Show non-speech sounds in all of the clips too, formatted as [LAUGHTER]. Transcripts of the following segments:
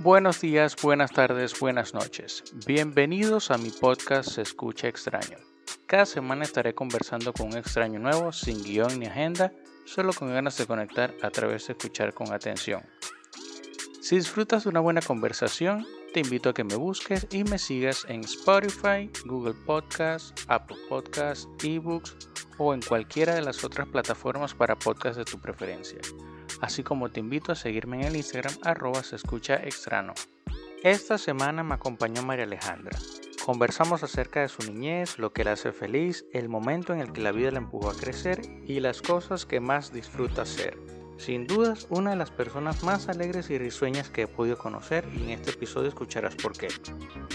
Buenos días, buenas tardes, buenas noches. Bienvenidos a mi podcast Se escucha extraño. Cada semana estaré conversando con un extraño nuevo, sin guion ni agenda, solo con ganas de conectar a través de escuchar con atención. Si disfrutas de una buena conversación, te invito a que me busques y me sigas en Spotify, Google Podcasts, Apple Podcasts, eBooks o en cualquiera de las otras plataformas para podcasts de tu preferencia. Así como te invito a seguirme en el Instagram arroba se escucha extrano. Esta semana me acompañó María Alejandra. Conversamos acerca de su niñez, lo que la hace feliz, el momento en el que la vida la empujó a crecer y las cosas que más disfruta hacer. Sin dudas, una de las personas más alegres y risueñas que he podido conocer y en este episodio escucharás por qué.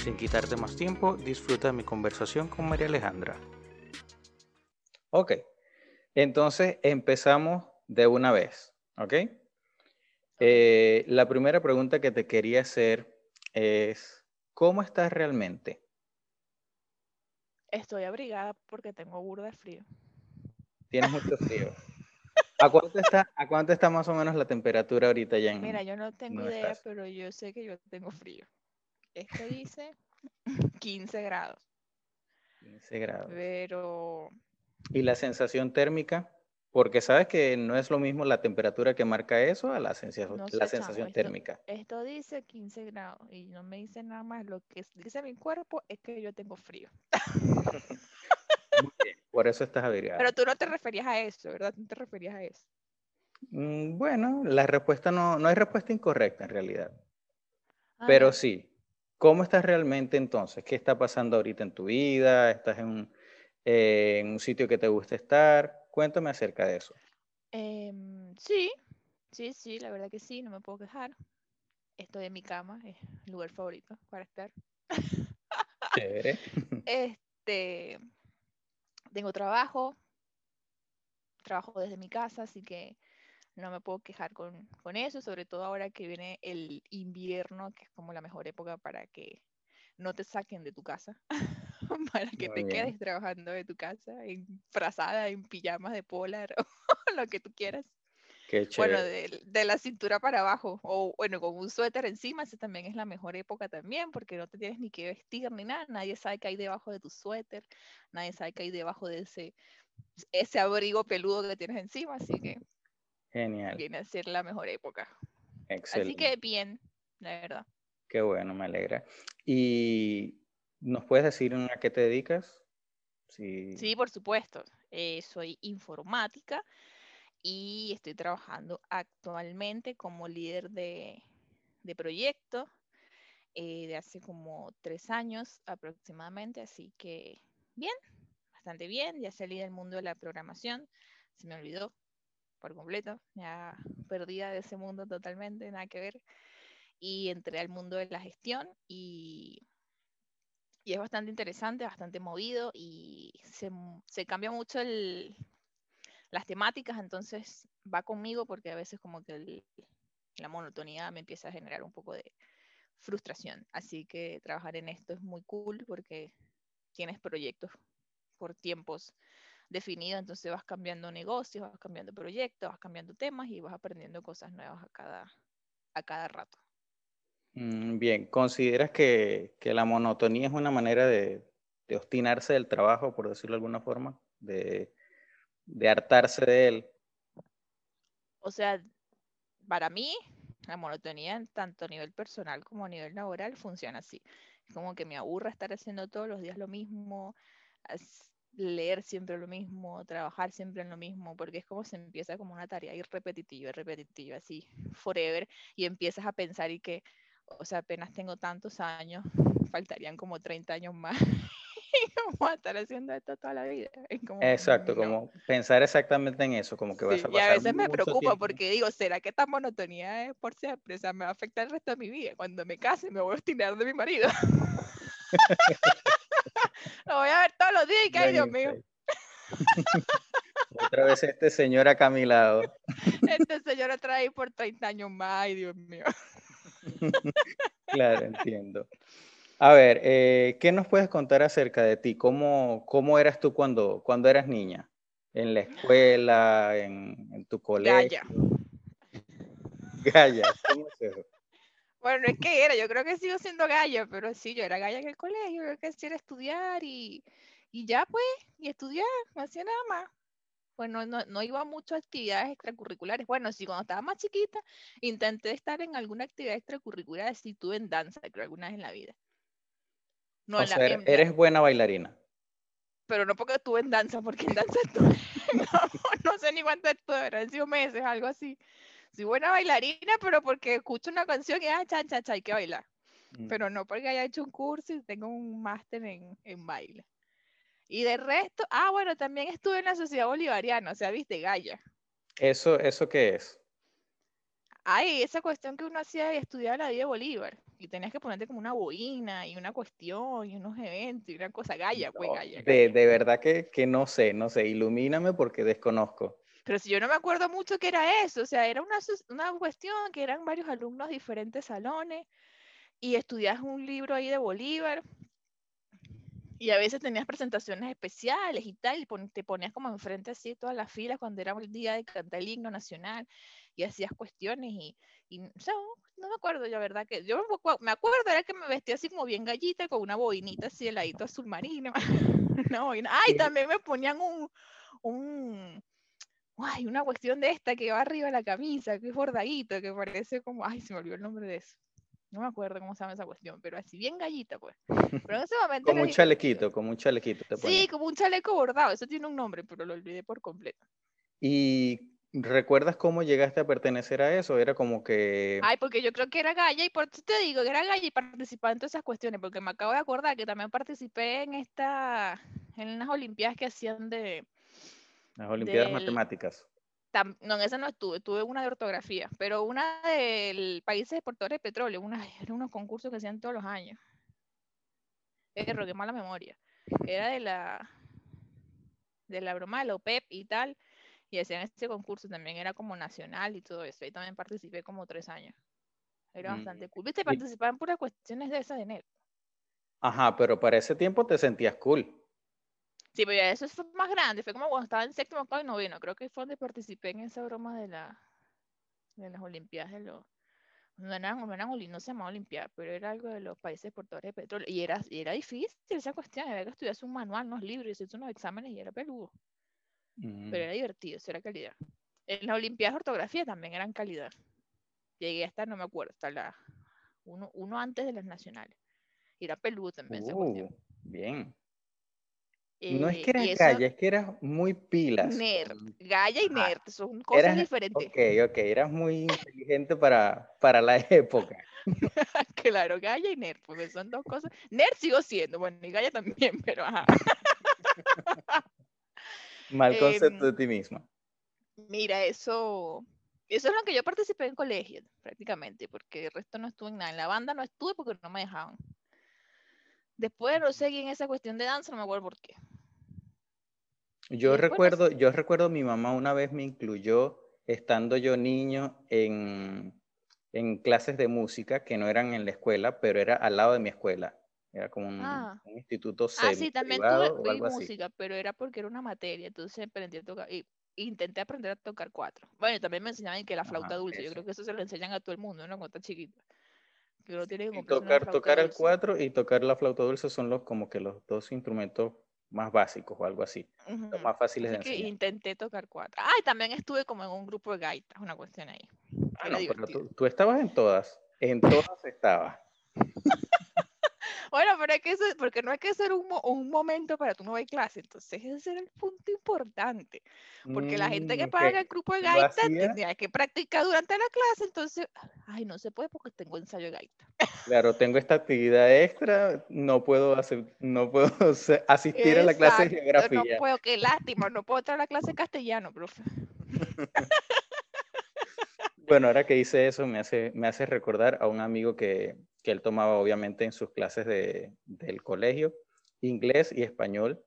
Sin quitarte más tiempo, disfruta de mi conversación con María Alejandra. Ok, entonces empezamos de una vez, ¿ok? Eh, la primera pregunta que te quería hacer es, ¿cómo estás realmente? Estoy abrigada porque tengo burda de frío. Tienes mucho [LAUGHS] frío. ¿A cuánto, está, ¿A cuánto está más o menos la temperatura ahorita ya en Mira, yo no tengo idea, pero yo sé que yo tengo frío. Esto dice [LAUGHS] 15 grados. 15 grados. Pero... ¿Y la sensación térmica? Porque sabes que no es lo mismo la temperatura que marca eso a la sensación, la sensación térmica. Esto dice 15 grados y no me dice nada más. Lo que dice mi cuerpo es que yo tengo frío. Por eso estás [LAUGHS] abrigada. Pero tú no te referías a eso, ¿verdad? No te referías a eso. Mm, bueno, la respuesta no, no hay respuesta incorrecta en realidad. Ah, Pero sí, ¿cómo estás realmente entonces? ¿Qué está pasando ahorita en tu vida? ¿Estás en un, eh, en un sitio que te gusta estar? Cuéntame acerca de eso. Em, sí, sí, sí, la verdad que sí, no me puedo quejar. Estoy en mi cama, es el lugar favorito para estar. [LAUGHS] Chévere. Este, tengo trabajo, trabajo desde mi casa, así que no me puedo quejar con, eso, sobre todo ahora que viene el invierno, que es como la mejor época para que no te saquen de tu casa, [LAUGHS] [LAUGHS] para que te quedes trabajando de tu casa, en frazada, en pijamas de polar [LAUGHS] o lo que tú quieras. bueno, de, la cintura para abajo, o bueno, con un suéter encima, esa también es la mejor época también, porque no te tienes ni que vestir ni nada, nadie sabe que hay debajo de tu suéter, nadie sabe que hay debajo de ese, ese abrigo peludo que tienes encima, así que Genial. viene a ser la mejor época. Excelente. Así que bien, la verdad. Qué bueno, me alegra. ¿Y nos puedes decir a qué te dedicas? Sí, sí por supuesto. Eh, soy informática y estoy trabajando actualmente como líder de, de proyecto eh, de hace como tres años aproximadamente, así que bien, bastante bien, ya salí del mundo de la programación, se me olvidó por completo, ya perdida de ese mundo totalmente, nada que ver, y entré al mundo de la gestión y, y es bastante interesante, bastante movido y se, se cambia mucho el, las temáticas, entonces va conmigo porque a veces como que la monotonía me empieza a generar un poco de frustración. Así que trabajar en esto es muy cool porque tienes proyectos por tiempos definidos, entonces vas cambiando negocios, vas cambiando proyectos, vas cambiando temas y vas aprendiendo cosas nuevas a cada, a cada rato. Mm, bien, ¿consideras que, que la monotonía es una manera de, de obstinarse del trabajo, por decirlo de alguna forma? De, de hartarse de él. O sea, para mí, la monotonía, tanto a nivel personal como a nivel laboral, funciona así. Es como que me aburra estar haciendo todos los días lo mismo, leer siempre lo mismo, trabajar siempre en lo mismo, porque es como se empieza como una tarea y repetitiva, repetitiva, así, forever, y empiezas a pensar y que, o sea, apenas tengo tantos años, [LAUGHS] faltarían como 30 años más [LAUGHS] ¿Cómo a estar haciendo esto toda la vida. Exacto, como pensar exactamente en eso, como que vas a pasar. Y a veces me preocupa porque digo, ¿será que esta monotonía es por siempre? O sea, me va a afectar el resto de mi vida. Cuando me case, me voy a obstinar de mi marido. [LAUGHS] Lo voy a ver todos los días y que, ay, Dios mío. otra vez este señor acá a mi lado. Este señor otra vez por 30 años más, ay, Dios mío. [LAUGHS] claro, entiendo. A ver, eh, ¿qué nos puedes contar acerca de ti? ¿Cómo, cómo eras tú cuando, cuando eras niña? ¿En la escuela, en, en tu colegio? Gaya. Gaya, ¿cómo es eso? Bueno, es que era, yo creo que sigo siendo galla, pero sí, yo era galla en el colegio, yo que era estudiar y, y ya pues, y estudiar, no hacía nada más. Bueno, no, no iba mucho a actividades extracurriculares. Bueno, sí, cuando estaba más chiquita, intenté estar en alguna actividad extracurricular, sí tuve en danza, creo, alguna vez en la vida. No, o sea, eres buena bailarina. Pero no porque estuve en danza, porque en danza estuve, [LAUGHS] no, sé ni cuánto estuve, han sido meses, algo así. Soy buena bailarina, pero porque escucho una canción y, ah, cha, cha, cha, hay que bailar. Mm. Pero no porque haya hecho un curso y tengo un máster en, en baile. Y de resto, ah, bueno, también estuve en la Sociedad Bolivariana, o sea, viste, Gaya. ¿Eso, eso qué es? Ay, esa cuestión que uno hacía y estudiaba la vida de Bolívar. Y tenías que ponerte como una boina y una cuestión y unos eventos y una cosa Gaya, pues Gaya. De, de, verdad que, que no sé, no sé, ilumíname porque desconozco. Pero si yo no me acuerdo mucho qué era eso, o sea, era una, una cuestión que eran varios alumnos de diferentes salones y estudias un libro ahí de Bolívar y a veces tenías presentaciones especiales y tal, y te ponías como enfrente así todas las filas cuando era el día de cantar el himno nacional y hacías cuestiones y, y o sea, no me acuerdo la verdad que yo me acuerdo era que me vestía así como bien gallita con una boinita así heladito azul marino [LAUGHS] boina. ay también me ponían un, un ay, una cuestión de esta que va arriba de la camisa que es bordadito que parece como ay se me olvidó el nombre de eso no me acuerdo cómo se llama esa cuestión, pero así bien gallita, pues. Pero en [LAUGHS] ese momento. como un chalequito, como un chalequito. Te sí, como un chaleco bordado, eso tiene un nombre, pero lo olvidé por completo. ¿Y recuerdas cómo llegaste a pertenecer a eso? Era como que. Ay, porque yo creo que era galla, y por eso te digo que era galla y participaba en todas esas cuestiones, porque me acabo de acordar que también participé en esta. en unas Olimpiadas que hacían de. Las Olimpiadas Matemáticas no, en esa no estuve, tuve una de ortografía, pero una del países exportadores de petróleo, una, eran unos concursos que hacían todos los años. Erro, qué mala memoria. Era de la de la broma de la OPEP y tal, y hacían este concurso, también era como nacional y todo eso, y también participé como tres años. Era mm, bastante cool. Viste, participaba en puras cuestiones de esas de enero. Ajá, pero para ese tiempo te sentías cool. Sí, pero ya eso fue más grande, fue como cuando estaba en séptimo, octavo y noveno, creo que fue donde participé en esa broma de, la, de las Olimpiadas de los... No eran, no eran no se llamaba Olimpiada, pero era algo de los países portadores de petróleo. Y era, y era difícil esa cuestión, había que estudiarse un manual, unos libros, y hacerse unos exámenes y era peludo. Pero era divertido, eso era calidad. En las Olimpiadas de ortografía también eran calidad. Llegué hasta, no me acuerdo, hasta la uno, uno antes de las nacionales. Y era peludo también. Uh, bien no es que eras galla, es que eras muy pilas. Nerd, galla y nerd, son cosas diferentes. Ok, ok, eras muy inteligente para, para la [LAUGHS] época. [LAUGHS] claro, galla y nerd, porque son dos cosas. Nerd sigo siendo, bueno, y galla también, [LAUGHS] pero ajá. Mal concepto de em, ti misma. Mira, eso, eso es lo que yo participé en colegio, prácticamente, porque el resto no estuve en nada. En la banda no estuve porque no me dejaban. Después no seguí en esa cuestión de danza, no me acuerdo por qué. Yo recuerdo, yo recuerdo mi mamá una vez me incluyó, estando yo niño, en, en, clases de música que no eran en la escuela, pero era al lado de mi escuela. Era como un, ah. instituto Ah, sí, también tuve, música, pero era porque era una materia, entonces aprendí a tocar, y, intenté aprender a tocar cuatro. Bueno, también me enseñaban que la flauta dulce, yo creo que eso se lo enseñan a todo el mundo, ¿no? Cuando está chiquito. Que uno tiene que tocar, tocar el cuatro y tocar la flauta dulce son los como que los dos instrumentos más básicos o algo así, los más fáciles de enseñar. intenté tocar cuatro. Ah, y también estuve como en un grupo de gaitas, una cuestión ahí. Ah, no, pero tú, tú, estabas en todas, en todas estabas. [LAUGHS] Bueno, pero hay que ser, porque no hay que ser un, un momento para tú no clase, entonces ese era el punto importante, porque la gente que mm, paga el grupo de gaita tenía que practicar durante la clase, entonces, ay, no se puede porque tengo ensayo de gaita. Claro, tengo esta actividad extra, no puedo hacer, no puedo [LAUGHS] asistir a la clase de geografía. No puedo, qué lástima, no puedo entrar a la clase de castellano, profe. [LAUGHS] bueno, ahora que hice eso me hace, me hace recordar a un amigo que, que él tomaba obviamente en sus clases de, del colegio, inglés y español,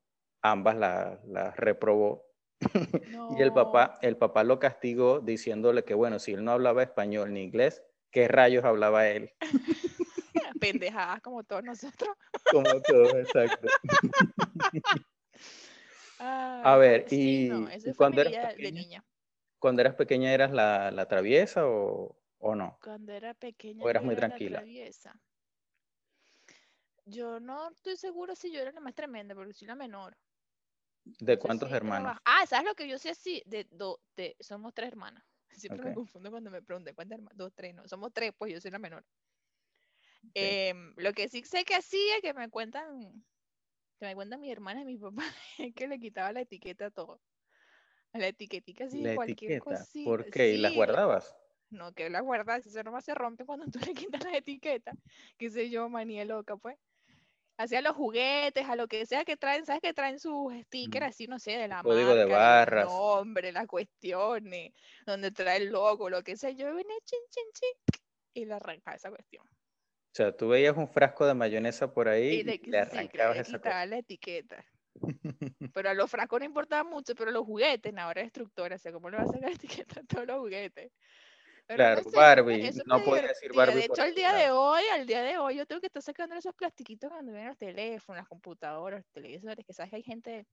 ambas las la reprobó. [LAUGHS] y el papá, el papá lo castigó diciéndole que, bueno, si él no hablaba español ni inglés, ¿qué rayos hablaba él? [LAUGHS] Pendejadas como todos nosotros. [LAUGHS] como todos, exacto. a ver, y, cuando eras pequeña, cuando eras pequeña eras la, la traviesa o, ¿O no? Cuando era pequeña. ¿O eras muy tranquila? Yo no estoy segura si yo era la más tremenda, porque soy la menor. ¿De cuántos hermanos? Ah, ¿sabes lo que yo sé así? De, do, de, somos tres hermanas. [LAUGHS] Siempre me confundo cuando me preguntan cuántas hermanas. Dos, tres, no. Somos tres, pues yo soy la menor. Em, lo que sí sé que hacía, que me cuentan, que me cuentan mi hermana [LAUGHS] y mi papá, es que le quitaba la etiqueta a todo. La etiquetica así de cualquier cosa. ¿Por qué? ¿Y las guardabas? No, que las guardas, eso nomás se rompe cuando tú le quitas la etiqueta. Qué sé yo, manía loca, pues hacia los juguetes, a lo que sea que traen, ¿sabes? Que traen sus stickers así, no sé, de la Código de barras. El nombre, las cuestiones, donde trae el logo, lo que sea. Yo vine chin, chin, chin, y le arrancaba esa cuestión. O sea, tú veías un frasco de mayonesa por ahí y, le, y le arrancabas esa quitaba la etiqueta. [LAUGHS] pero a los frascos no importaba mucho, pero los juguetes, ahora es destructora, o sea, ¿cómo le vas a sacar [LAUGHS] etiqueta a todos los juguetes? claro, Barbie, no puede decir Barbie. De hecho, al día de hoy, al día de hoy, yo tengo que estar sacando esos plastiquitos cuando vienen los teléfonos, las computadoras, los televisores, que sabes que hay gente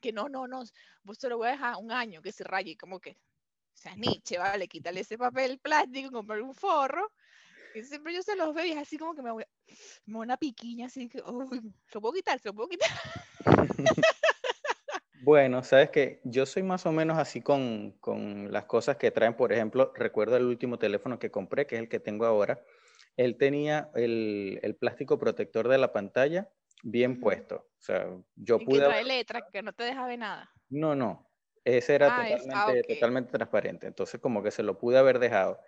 que no, no, no, vos se lo voy a dejar un año que se raye, como que, o sea, Nietzsche, vale, quítale ese papel plástico, comprar un forro, y siempre yo se los veo y es así como que me voy, me una piquiña, así que, uy, se lo puedo quitar, se lo puedo quitar. [LAUGHS] Bueno, sabes que yo soy más o menos así con, con, las cosas que traen. Por ejemplo, recuerdo el último teléfono que compré, que es el que tengo ahora. Él tenía el, el plástico protector de la pantalla bien puesto. O sea, yo ¿Y pude. Que trae letra, que no te deja ver nada. No, no. Ese era ah, totalmente, ah, totalmente transparente. Entonces, como que se lo pude haber dejado.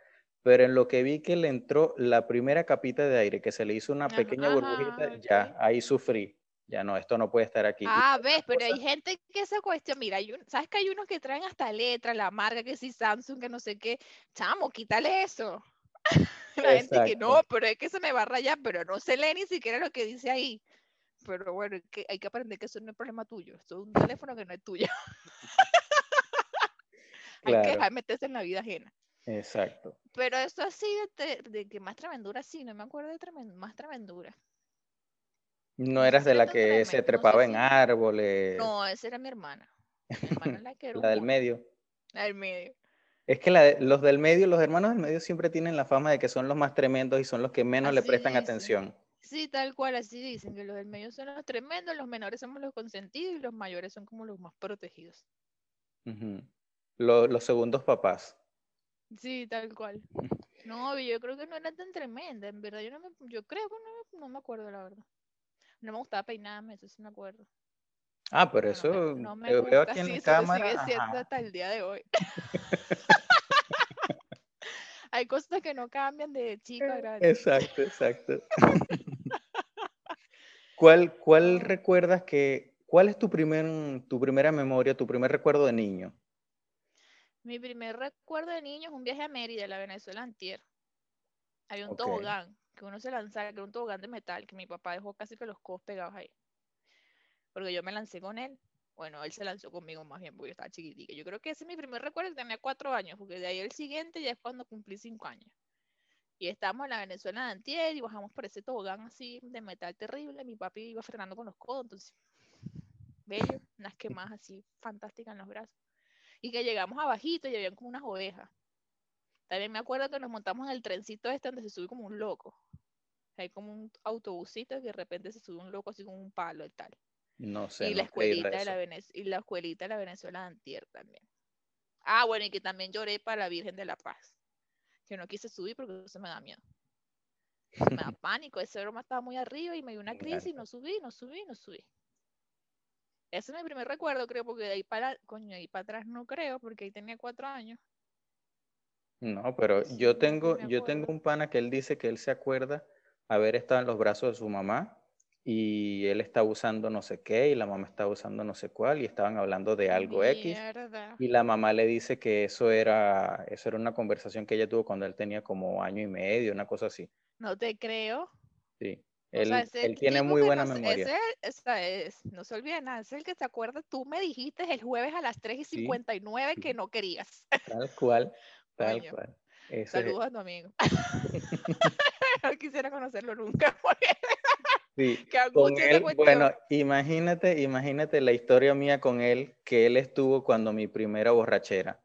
Pero en lo que vi que le entró la primera capita de aire, que se le hizo una pequeña burbujita, ya ahí sufrí ya no, esto no puede estar aquí. Ah, ves, pero hay gente que esa cuestión, mira, hay sabes que hay unos que traen hasta letras, la marca, que si Samsung, que no sé qué, chamo, quítale eso. [LAUGHS] la gente que no, pero es que se me va a rayar, pero no se lee ni siquiera lo que dice ahí. Pero bueno, que hay que aprender que eso no es problema tuyo, eso es un teléfono que no es tuyo. [LAUGHS] hay que dejar meterse en la vida ajena. Exacto. Pero eso así de, de, que más tremendura, sí, no me acuerdo de más tremendura. No eras de la que se trepaba en árboles. No, esa era mi hermana. Mi hermana la, que [LAUGHS] la del medio. La del medio. Es que la los del medio, los hermanos del medio siempre tienen la fama de que son los más tremendos y son los que menos le prestan atención. Sí, tal cual, así dicen, que los del medio son los tremendos, los menores somos los consentidos y los mayores son como los más protegidos. los, segundos papás. Sí, tal cual. No, yo creo que no era tan tremenda, en verdad, yo, no me, yo creo que no, no me acuerdo la verdad. No me gustaba peinarme, eso sí me acuerdo. Ah, pero eso no me, veo aquí en cámara. Sigue siendo hasta el día de hoy. [LAUGHS] Hay cosas que no cambian de chico a grande. Exacto, exacto. [LAUGHS] ¿Cuál, cuál recuerdas que, cuál es tu, primer, tu primera memoria, tu primer recuerdo de niño? Mi primer recuerdo de niño es un viaje a Mérida, la Venezuela antier. Hay un tobogán que uno se lanzara, que era un tobogán de metal, que mi papá dejó casi que los codos pegados ahí. Porque yo me lancé con él. Bueno, él se lanzó conmigo más bien, porque yo estaba chiquitica. Yo creo que ese es mi primer recuerdo, tenía cuatro años, porque de ahí el siguiente ya es cuando cumplí cinco años. Y estábamos en la Venezuela de Antier y bajamos por ese tobogán así de metal terrible. Mi papi iba frenando con los codos, entonces, bello, unas quemadas así fantásticas en los brazos. Y que llegamos abajito y habían como unas ovejas. También me acuerdo que nos montamos en el trencito este donde se sube como un loco. Hay como un autobusito que de repente se sube un loco así con un palo y tal. No sé. Y, la, escuelita de la y la escuelita de la Venezuela Antier también. Ah, bueno, y que también lloré para la Virgen de la Paz. Que no quise subir porque eso me da miedo. Me da [LAUGHS] pánico. Ese broma estaba muy arriba y me dio una crisis y no subí, no subí, no subí. Ese es mi primer recuerdo, creo, porque de ahí para, coño, de ahí para atrás no creo, porque ahí tenía cuatro años. No, pero yo tengo, yo tengo un pana que él dice que él se acuerda haber estado en los brazos de su mamá y él está usando no sé qué y la mamá está usando no sé cuál y estaban hablando de algo X y la mamá le dice que eso era eso era una conversación que ella tuvo cuando él tenía como año y medio, una cosa así. No te creo. Sí. Él, él tiene muy buena memoria. Es, no se olvide nada, es el que te acuerda, tú me dijiste el jueves a las 3 y 59 que [LAUGHS] no querías. Tal cual. Tal cual. Saludos a tu amigo. [LAUGHS] [LAUGHS] no quisiera conocerlo nunca. Sí, con él, bueno, imagínate, imagínate la historia mía con él, que él estuvo cuando mi primera borrachera.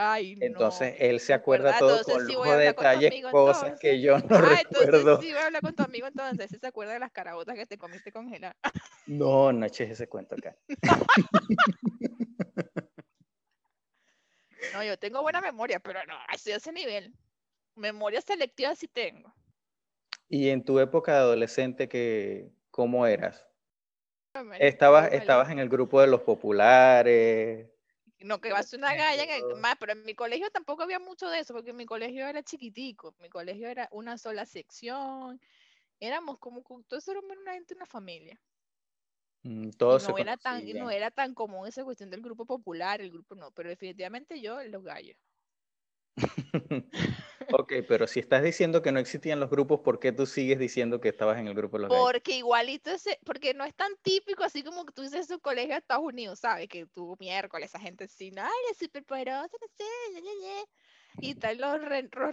Ay, entonces él se acuerda todo con lujo de detalles, cosas que yo no ah, recuerdo. Entonces sí voy a hablar con tu amigo entonces, se acuerda de las carabotas que te comiste congeladas. No, no eches ese cuento acá. [LAUGHS] no, yo tengo buena memoria, pero no, así a ese nivel. Memoria selectiva sí tengo. ¿Y en tu época de adolescente, que, cómo eras? Estabas, estabas en el grupo de los populares. No, que va a ser una galla más, pero en mi colegio tampoco había mucho de eso, porque mi colegio era chiquitico, mi colegio era una sola sección, éramos como, todos éramos una gente, una familia. Mm, no, era tan, no era tan común esa cuestión del grupo popular, el grupo no, pero definitivamente yo, los gallos. [LAUGHS] ok, pero si estás diciendo que no existían los grupos, ¿por qué tú sigues diciendo que estabas en el grupo de los Porque igualito, ese, porque no es tan típico así como tú dices su colegio de Estados Unidos, ¿sabes? Que tú miércoles, esa gente sin, ay, es súper poderosa, no sé, y tal los,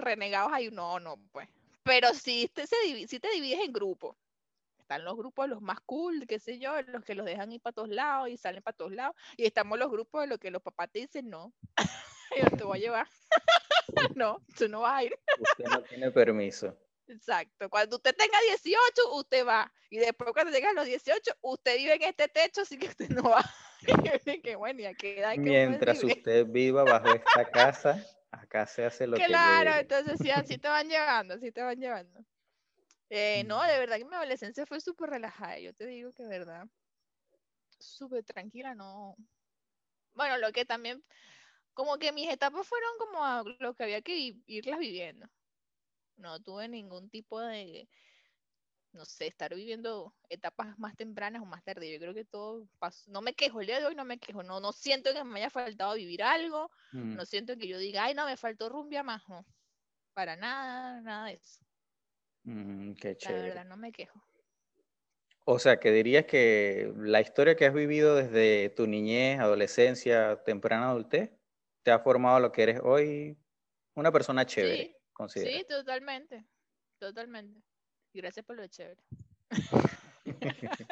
renegados ahí, no, no, pues. Pero si te, se, si te divides en grupos, están los grupos los más cool, qué sé yo, los que los dejan ir para todos lados y salen para todos lados, y estamos los grupos de los que los papás te dicen, no, [LAUGHS] yo te voy a llevar. [LAUGHS] no, tú no vas a ir. Usted no tiene permiso. Exacto. Cuando usted tenga 18, usted va. Y después cuando llegue a los 18, usted vive en este techo, así que usted no va. [LAUGHS] qué bueno, qué edad Mientras usted viva bajo esta casa, acá se hace lo que Claro, entonces sí, así te van llevando, así te van llevando. Eh, no, de verdad que mi adolescencia fue súper relajada. Yo te digo que de verdad, súper tranquila, no. Bueno, lo que también como que mis etapas fueron como lo que había que irlas viviendo. No tuve ningún tipo de, no sé, estar viviendo etapas más tempranas o más tarde. Yo creo que todo pasó. No me quejo, el día de hoy no me quejo. No, no siento que me haya faltado vivir algo. Mm. No siento que yo diga, ay, no, me faltó rumbia más. No, para nada, nada de eso. Mm, qué chévere. La verdad, no me quejo. O sea, que dirías que la historia que has vivido desde tu niñez, adolescencia, temprana adultez, te ha formado lo que eres hoy una persona chévere, sí, Sí, totalmente, totalmente. Y gracias por lo chévere. [LAUGHS] [LAUGHS]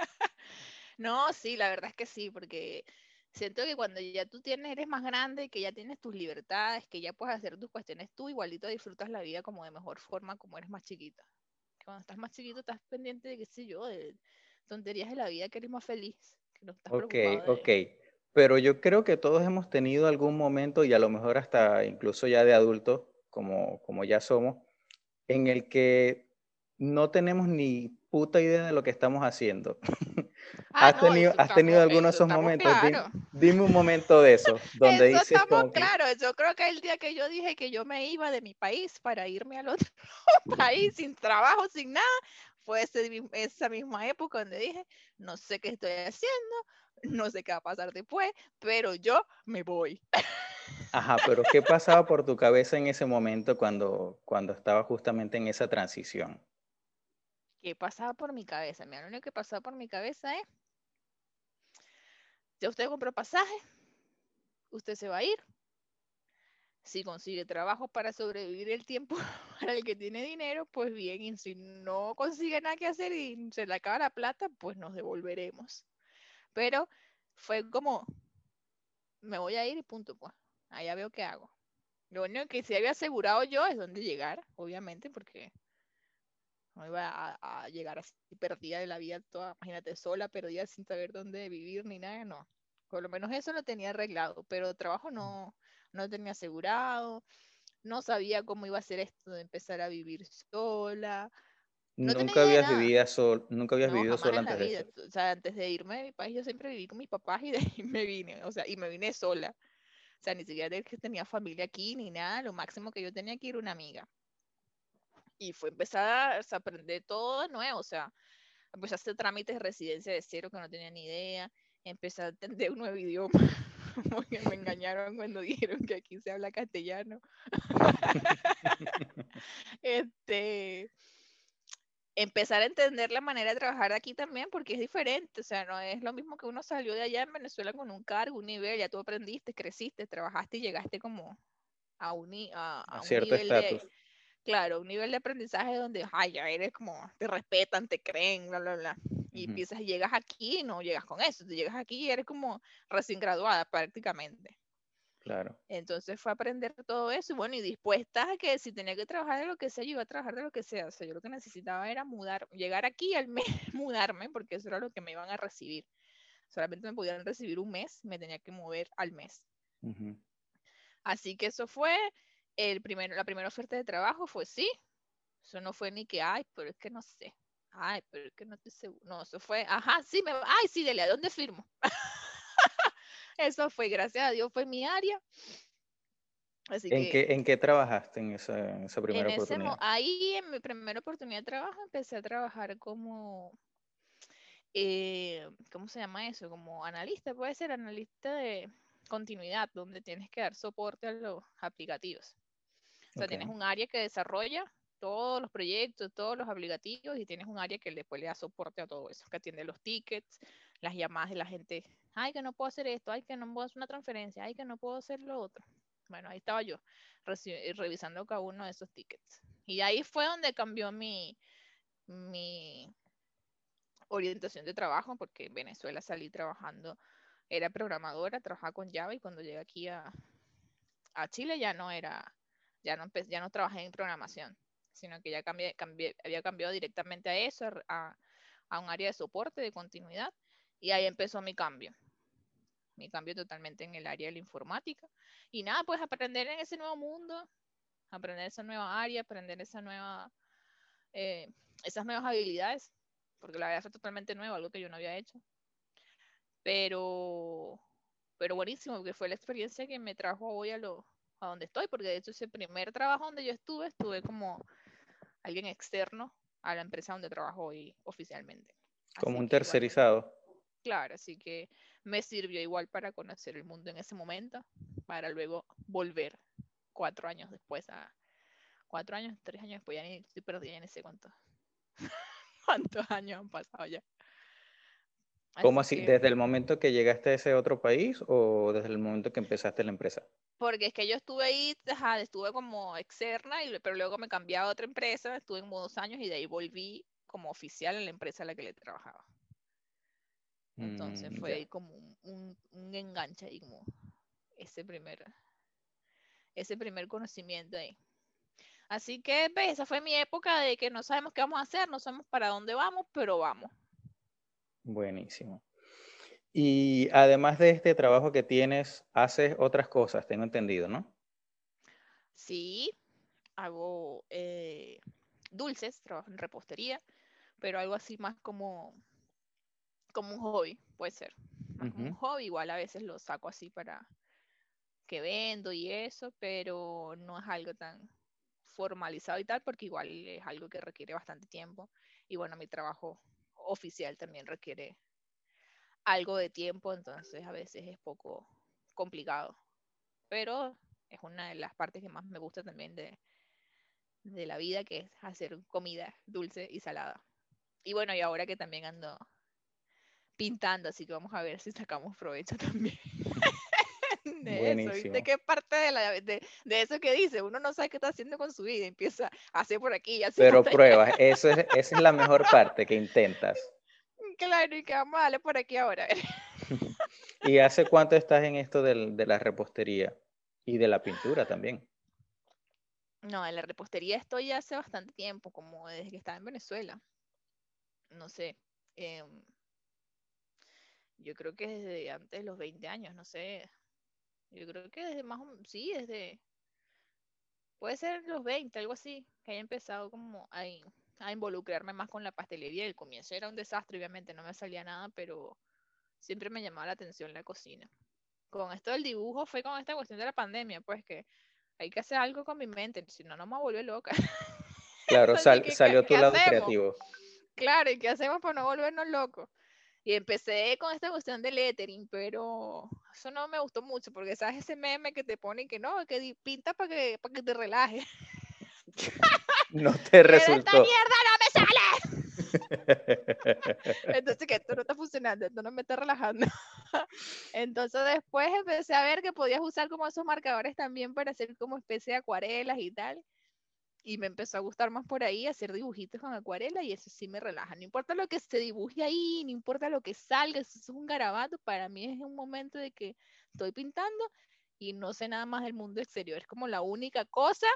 no, sí, la verdad es que sí, porque siento que cuando ya tú tienes, eres más grande, que ya tienes tus libertades, que ya puedes hacer tus cuestiones tú, igualito disfrutas la vida como de mejor forma, como eres más chiquita. Cuando estás más chiquito, estás pendiente de, qué sé yo, de tonterías de la vida, que eres más feliz, que no estás Ok, ok. Pero yo creo que todos hemos tenido algún momento, y a lo mejor hasta incluso ya de adultos, como, como ya somos, en el que no tenemos ni puta idea de lo que estamos haciendo. [LAUGHS] Ah, ¿Has, tenido, ¿Has tenido alguno de esos momentos? Dime, un momento de eso, [LAUGHS] donde eso dices estamos claro. Yo creo que el día que yo dije que yo me iba de mi país para irme al otro [LAUGHS] país sin trabajo, sin nada, fue esa misma época donde dije, no sé qué estoy haciendo, no sé qué va a pasar después, pero yo me voy. [LAUGHS] Ajá, pero ¿qué pasaba por tu cabeza en ese momento cuando, cuando estaba justamente en esa transición? ¿Qué pasaba por mi cabeza? Mira, lo único que pasaba por mi cabeza es, ya usted compró pasaje, usted se va a ir. Si consigue trabajo para sobrevivir el tiempo [LAUGHS] para el que tiene dinero, pues bien, y si no consigue nada que hacer y se le acaba la plata, pues nos devolveremos. Pero fue como, me voy a ir y punto, pues. Allá veo qué hago. Lo único que sí había asegurado yo es dónde llegar, obviamente, porque no iba a, llegar así perdida de la vida toda, imagínate, sola, perdida sin saber dónde vivir ni nada, no. Por lo menos eso lo tenía arreglado, pero trabajo no, no tenía asegurado, no sabía cómo iba a ser esto de empezar a vivir sola, nunca, habías vivido sol, nunca habías vivido sola antes de eso. O sea, antes de irme de mi país, yo siempre viví con mis papás y de ahí [LAUGHS] me vine, o sea, y me vine sola. O sea, ni siquiera que tenía familia aquí ni nada, lo máximo que yo tenía que ir una amiga. Y fue empezar a, aprender todo de nuevo, o sea, empecé a hacer trámites de residencia de cero que no tenía ni idea, empecé a entender un nuevo idioma, [LAUGHS] porque me engañaron cuando [LAUGHS] dijeron que aquí se habla castellano. este, empezar a entender la manera de trabajar aquí también, porque es diferente, o sea, no es lo mismo que uno salió de allá en Venezuela con un cargo, un nivel, ya tú aprendiste, creciste, trabajaste y llegaste como a un, a, cierto nivel claro, un nivel de aprendizaje donde, ay, ya eres como, te respetan, te creen, bla, bla, bla. Y empiezas, llegas aquí y no llegas con eso, tú llegas aquí y eres como recién graduada prácticamente. Claro. Entonces fue a aprender todo eso y bueno, y dispuesta a que si tenía que trabajar de lo que sea, yo iba a trabajar de lo que sea. O sea, yo lo que necesitaba era mudar, llegar aquí al mes, [LAUGHS] mudarme, porque eso era lo que me iban a recibir. Solamente me podían recibir un mes, me tenía que mover al mes. Así que eso fue el primero, la primera oferta de trabajo, fue sí. Eso no fue ni que, ay, pero es que no sé. Ay, pero es que no estoy seguro. No, eso fue, ajá, sí, me, ay, sí, dele, ¿a dónde firmo? [LAUGHS] Eso fue, gracias a Dios, fue mi área. ¿En, qué, ¿En qué trabajaste en esa, esa primera oportunidad? ahí, en mi primera oportunidad de trabajo, empecé a trabajar como, eh, ¿cómo se llama eso? Como analista, puede ser analista de continuidad, donde tienes que dar soporte a los aplicativos. O sea, tienes un área que desarrolla todos los proyectos, todos los aplicativos y tienes un área que después le da soporte a todo eso, que atiende los tickets, las llamadas de la gente ay, que no puedo hacer esto, ay, que no puedo hacer una transferencia, ay, que no puedo hacer lo otro. Bueno, ahí estaba yo, eh, revisando cada uno de esos tickets. Y ahí fue donde cambió mi, mi orientación de trabajo, porque en Venezuela salí trabajando, era programadora, trabajaba con Java y cuando llegué aquí a, a Chile ya no era, ya no, ya no trabajé en programación, sino que ya cambié, cambié, había cambiado directamente a eso, a, a un área de soporte, de continuidad, y ahí empezó mi cambio mi cambio totalmente en el área de la informática. Y nada, pues aprender en ese nuevo mundo, aprender esa nueva área, aprender esa nueva, eh, esas nuevas habilidades, porque la verdad fue totalmente nuevo, algo que yo no había hecho. Pero, pero buenísimo, porque fue la experiencia que me trajo hoy a, lo, a donde estoy, porque de hecho ese primer trabajo donde yo estuve, estuve como alguien externo a la empresa donde trabajo hoy oficialmente. Como un tercerizado. claro, así que me sirvió igual para conocer el mundo en ese momento, para luego volver cuatro años después a cuatro años, tres años después, ya ni estoy perdida, en ese cuánto. [LAUGHS] cuántos años han pasado ya. ¿Cómo así? ¿Desde el momento que llegaste a ese otro país o desde el momento que empezaste la empresa? Porque es que yo estuve ahí, estuve como externa, y, pero luego me cambié a otra empresa, estuve como dos años y de ahí volví como oficial en la empresa a la que le trabajaba. Entonces mm, fue como un, un, enganche ahí, como ese primer, ese primer conocimiento ahí. Así que, esa fue mi época de que no sabemos qué vamos a hacer, no sabemos para dónde vamos, pero vamos. Buenísimo. Y además de este trabajo que tienes, haces otras cosas, tengo entendido, ¿no? Sí, hago eh, dulces, trabajo en repostería, pero algo así más como como un hobby, puede ser. como un hobby, igual a veces lo saco así para que vendo y eso, pero no es algo tan formalizado y tal, porque igual es algo que requiere bastante tiempo. Y bueno, mi trabajo oficial también requiere algo de tiempo, entonces a veces es poco complicado. Pero es una de las partes que más me gusta también de, de la vida, que es hacer comida dulce y salada. Y bueno, y ahora que también ando pintando, así que vamos a ver si sacamos provecho [LAUGHS] también. de eso, ¿viste? ¿Qué parte de, la, de, de, eso que dice? Uno no sabe qué está haciendo con su vida, empieza a hacer por aquí y Pero pruebas, eso es, esa es la mejor parte que intentas. [LAUGHS] Claro, y que vamos a darle por aquí ahora. [LAUGHS] ¿Y hace cuánto estás en esto del, de la repostería y de la pintura también? No, en la repostería estoy hace bastante tiempo, como desde que estaba en Venezuela. No sé, eh, yo creo que desde antes de los 20 años, no sé. Yo creo que desde más o sí, desde. Puede ser los 20, algo así, que haya empezado como a, a involucrarme más con la pastelería. El comienzo era un desastre, obviamente, no me salía nada, pero siempre me llamaba la atención la cocina. Con esto del dibujo fue con esta cuestión de la pandemia, pues que hay que hacer algo con mi mente, si no, no me vuelve loca. Claro, [LAUGHS] salió tu lado creativo. Claro, ¿y qué hacemos para no volvernos locos? Y empecé con esta cuestión de lettering, pero eso no me gustó mucho, porque sabes ese meme que te ponen que no, que pinta para que, para que te relajes. [LAUGHS] No te [LAUGHS] resultó. ¡Esta mierda no me [LAUGHS] sale! Entonces, que esto no está funcionando, esto no me está relajando. Entonces, después empecé a ver que podías usar como esos marcadores también para hacer como especie de acuarelas y tal y me empezó a gustar más por ahí hacer dibujitos con acuarela y eso sí me relaja. No importa lo que se dibuje ahí, no importa lo que salga, eso es un garabato, para mí es un momento de que estoy pintando y no sé nada más del mundo exterior. Es como la única cosa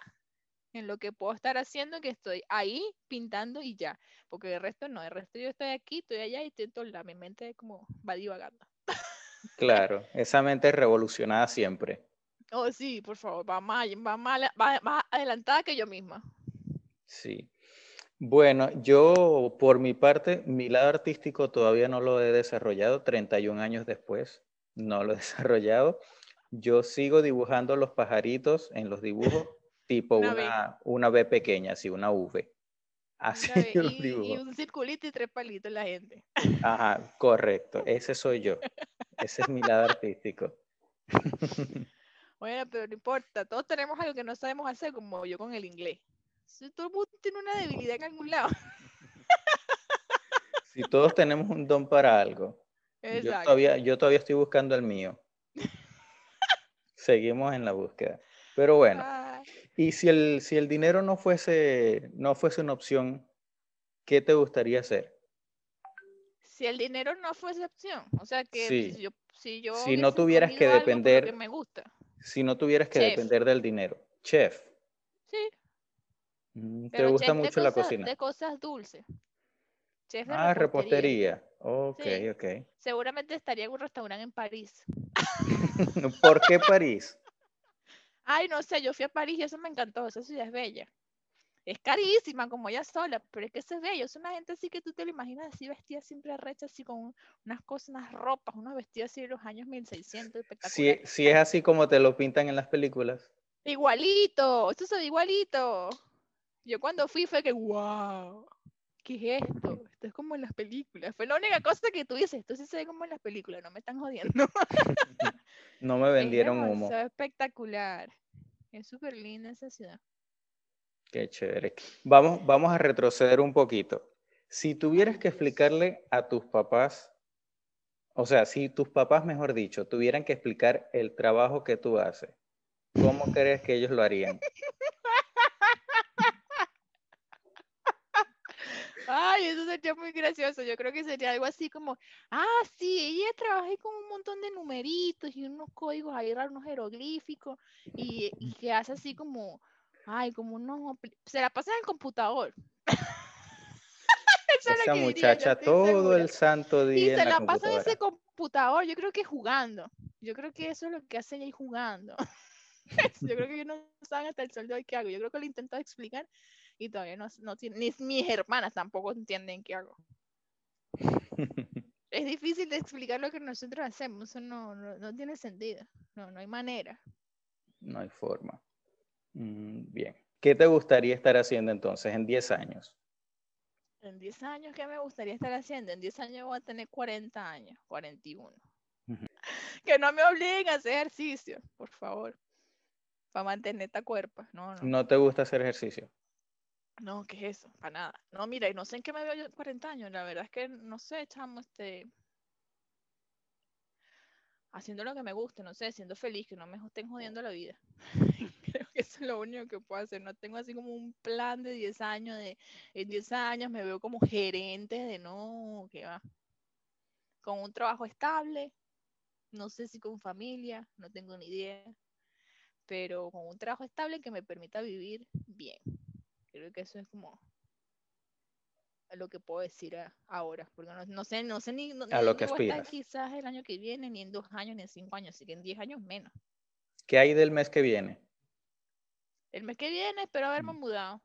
en lo que puedo estar haciendo que estoy ahí pintando y ya. Porque el resto no, el resto yo estoy aquí, estoy allá y estoy lado. Mi mente como va divagando. Claro, esa mente revolucionada siempre. Oh, sí, por favor, va más, va más, va más adelantada que yo misma. Sí. Bueno, yo por mi parte, mi lado artístico todavía no lo he desarrollado, 31 años después, no lo he [LAUGHS] desarrollado. Yo sigo dibujando los pajaritos en los dibujos, [LAUGHS] tipo una, una, B. pequeña, así, una V. Así [LAUGHS] y, y, un circulito y tres palitos la gente. Ajá, correcto, ese soy yo. Ese es mi lado artístico. Bueno, pero no importa, todos tenemos algo que no sabemos hacer, como yo con el inglés. Si todo el mundo tiene una debilidad en algún lado. [LAUGHS] Si todos tenemos un don para algo. Yo todavía, yo todavía estoy buscando el mío. [LAUGHS] Seguimos en la búsqueda. Pero bueno, y si el, si el dinero no fuese, no fuese una opción, ¿qué te gustaría hacer? Si el dinero no fuese opción, o sea que si yo, si yo si no tuvieras que depender, me gusta. Si no tuvieras que depender del dinero, chef. Sí. Mm, ¿Te gusta mucho la cocina? De cosas dulces. Chef de ah, repostería. Ok, ok. Seguramente estaría en un restaurante en París. [LAUGHS] ¿Por qué París? Ay, no sé, yo fui a París y eso me encantó, esa ciudad es bella. Es carísima como ella sola, pero es que es bello. Es una gente así que tú te lo imaginas así vestida siempre recha, así con unas cosas, unas ropas, unos vestidos así de los años 1600, Si, si es así como te lo pintan en las películas. Igualito, esto es igualito. Yo cuando fui fue que, wow, ¿qué es esto? Esto es como en las películas. Fue la única cosa que tú dices, esto sí se ve como en las películas, no me están jodiendo. [LAUGHS] no me [LAUGHS] vendieron humo. Es espectacular. Es súper linda esa ciudad. Qué chévere. Vamos, vamos a retroceder un poquito. Si tuvieras que explicarle a tus papás, o sea, si tus papás, mejor dicho, tuvieran que explicar el trabajo que tú haces, ¿cómo crees que ellos lo harían? Ay, eso sería muy gracioso. Yo creo que sería algo así como, ah, sí, ella trabaja con un montón de numeritos y unos códigos ahí raros, unos jeroglíficos, y, que hace así como, ay, como unos, se la pasa en el computador. [LAUGHS] Esa muchacha todo el santo día. Y se la, pasa en ese computador, yo creo que jugando. Yo creo que eso es lo que hace ella jugando. [LAUGHS] yo creo que ellos no saben hasta el sol de hoy qué hago. Yo creo que lo intento explicar y todavía no, no ni mis hermanas tampoco entienden qué hago. [LAUGHS] es difícil de explicar lo que nosotros hacemos, eso no, no, tiene sentido, no, no hay manera. No hay forma. Mm, bien, ¿qué te gustaría estar haciendo entonces en 10 años? En 10 años, ¿qué me gustaría estar haciendo? En 10 años voy a tener 40 años, 41. [LAUGHS] que no me obliguen a hacer ejercicio, por favor. Para mantener esta cuerpo. No, no. ¿No te gusta hacer ejercicio? No, ¿qué es eso? Para nada. No, mira, y no sé en qué me veo yo 40 años. La verdad es que no sé, chamo, este. Haciendo lo que me guste, no sé, siendo feliz, que no me estén jodiendo la vida. [LAUGHS] [LAUGHS] Creo que eso es lo único que puedo hacer. No tengo así como un plan de 10 años, de en 10 años me veo como gerente de no, que va. Con un trabajo estable, no sé si con familia, no tengo ni idea, pero con un trabajo estable que me permita vivir bien. Creo que eso es como lo que puedo decir ahora, porque no, sé, no sé ni, a lo que aspiras. quizás el año que viene, ni en dos años, ni en cinco años, así que en diez años menos. ¿Qué hay del mes que viene? El mes que viene espero haberme mm. mudado.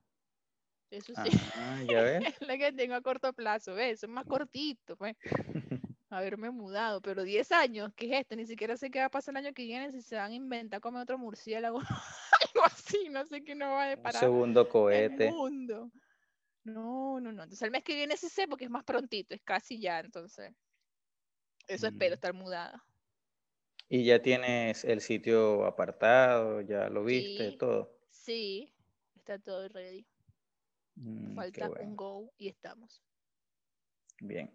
Eso sí. Ah, ya [LAUGHS] ves. es la que tengo a corto plazo, ¿ves? Eso es más cortito, pues. [LAUGHS] haberme mudado, pero 10 años, ¿qué es esto? Ni siquiera sé qué va a pasar el año que viene si se van a inventar como otro murciélago, [LAUGHS] algo así, no sé qué no va a deparar. segundo cohete. El mundo. No, no, no. Entonces el mes que viene sí sé porque es más prontito, es casi ya, entonces. Eso espero, mm. estar mudada. ¿Y ya tienes el sitio apartado? ¿Ya lo viste? todo. Sí, está todo ready. Mm, Falta un go y estamos. Bien.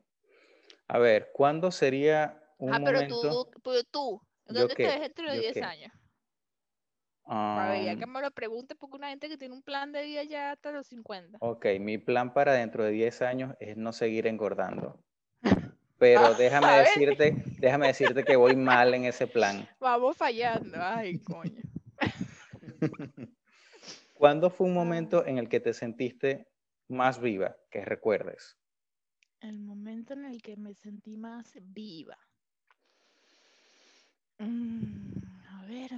A ver, ¿cuándo sería un ah, pero tú, pero tú, ¿dónde ves dentro de 10 años? Ya que me lo pregunte, porque una gente que tiene un plan de vida ya hasta los 50. Ok, mi plan para dentro de 10 años es no seguir engordando. [LAUGHS] pero ah, déjame decirte, déjame decirte que voy mal en ese plan. [LAUGHS] Vamos fallando, ay, coño. [LAUGHS] ¿Cuándo fue un momento en el que te sentiste más viva, que recuerdes? El momento en el que me sentí más viva. Mm, a ver.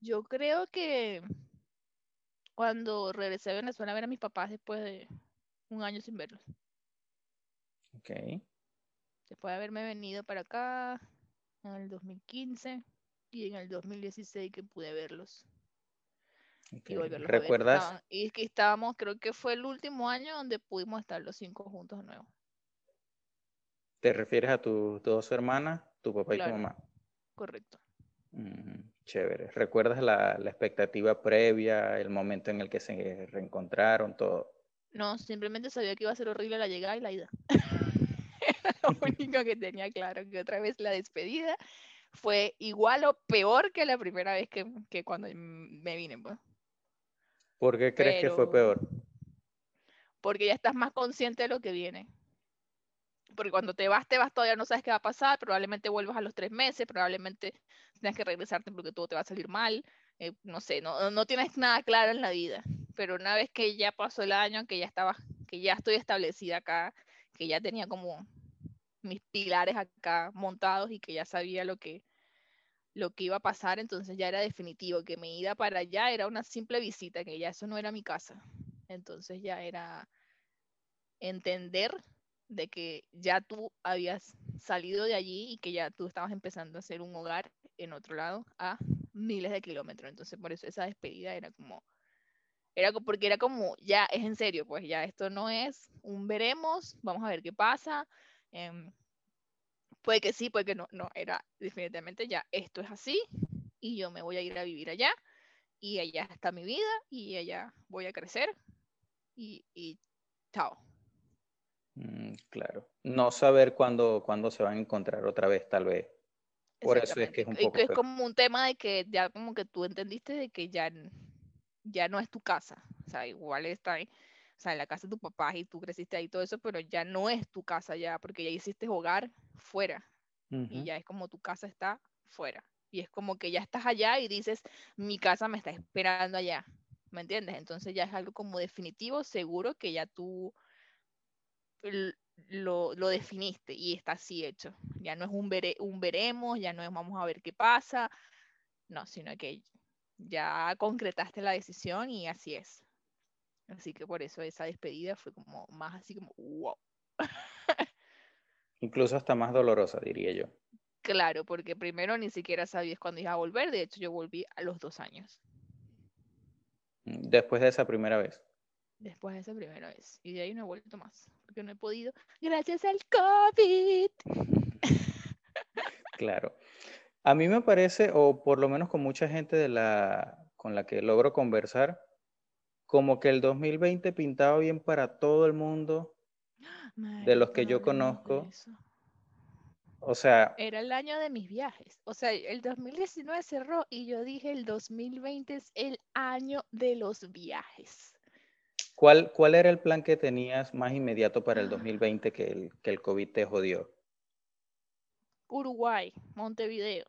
Yo creo que cuando regresé a Venezuela a ver a mis papás después de un año sin verlos. Ok. Después de haberme venido para acá en el 2015 y en el 2016 que pude verlos. Y ¿Recuerdas? y es que estábamos, creo que fue el último año donde pudimos estar los cinco juntos de nuevo. ¿Te refieres a tus dos hermanas, tu papá y tu mamá? Correcto. Chévere. ¿Recuerdas la, la, expectativa previa, el momento en el que se reencontraron, todo? No, simplemente sabía que iba a ser horrible la llegada y la ida. [LAUGHS] Era lo [LAUGHS] único que tenía claro, que otra vez la despedida fue igual o peor que la primera vez que, que cuando me vine. Pues. ¿Por qué crees que fue peor? Porque ya estás más consciente de lo que viene. Porque cuando te vas, te vas, todavía no sabes qué va a pasar, probablemente vuelvas a los tres meses, probablemente tengas que regresarte porque todo te va a salir mal, eh, no sé, no, no tienes nada claro en la vida. Pero una vez que ya pasó el año, que ya estaba, que ya estoy establecida acá, que ya tenía como mis pilares acá montados y que ya sabía lo que, lo que iba a pasar, entonces ya era definitivo, que mi ida para allá era una simple visita, que ya eso no era mi casa. Entonces ya era entender de que ya tú habías salido de allí y que ya tú estabas empezando a hacer un hogar en otro lado a miles de kilómetros. Entonces por eso esa despedida era como, era porque era como, ya es en serio, pues ya esto no es un veremos, vamos a ver qué pasa, Em, puede que sí, puede que no, no, era definitivamente ya, esto es así y yo me voy a ir a vivir allá y allá está mi vida y allá voy a crecer y, y chao. Mm, claro. No saber cuándo, cuándo se van a encontrar otra vez, tal vez. Por eso es que es un poco. Es como un tema de que ya como que tú entendiste de que ya, ya no es tu casa. O sea, igual está ahí o sea, en la casa de tu papá y tú creciste ahí todo eso, pero ya no es tu casa ya, porque ya hiciste hogar fuera y ya es como tu casa está fuera. Y es como que ya estás allá y dices, mi casa me está esperando allá, ¿me entiendes? Entonces ya es algo como definitivo, seguro que ya tú lo, lo definiste y está así hecho. Ya no es un, un veremos, ya no es vamos a ver qué pasa, no, sino que ya concretaste la decisión y así es. Así que por eso esa despedida fue como más así como, wow. [LAUGHS] Incluso hasta más dolorosa, diría yo. Claro, porque primero ni siquiera sabías cuándo iba a volver, de hecho yo volví a los dos años. Después de esa primera vez. Después de esa primera vez. Y de ahí no he vuelto más, porque no he podido, gracias al COVID. [LAUGHS] claro. A mí me parece, o por lo menos con mucha gente de la, con la que logro conversar, como que el 2020 pintaba bien para todo el mundo, de los que yo conozco. O sea... Era el año de mis viajes. O sea, el 2019 cerró y yo dije el 2020 es el año de los viajes. ¿Cuál, cuál era el plan que tenías más inmediato para el 2020 que el, que el COVID te jodió? Uruguay, Montevideo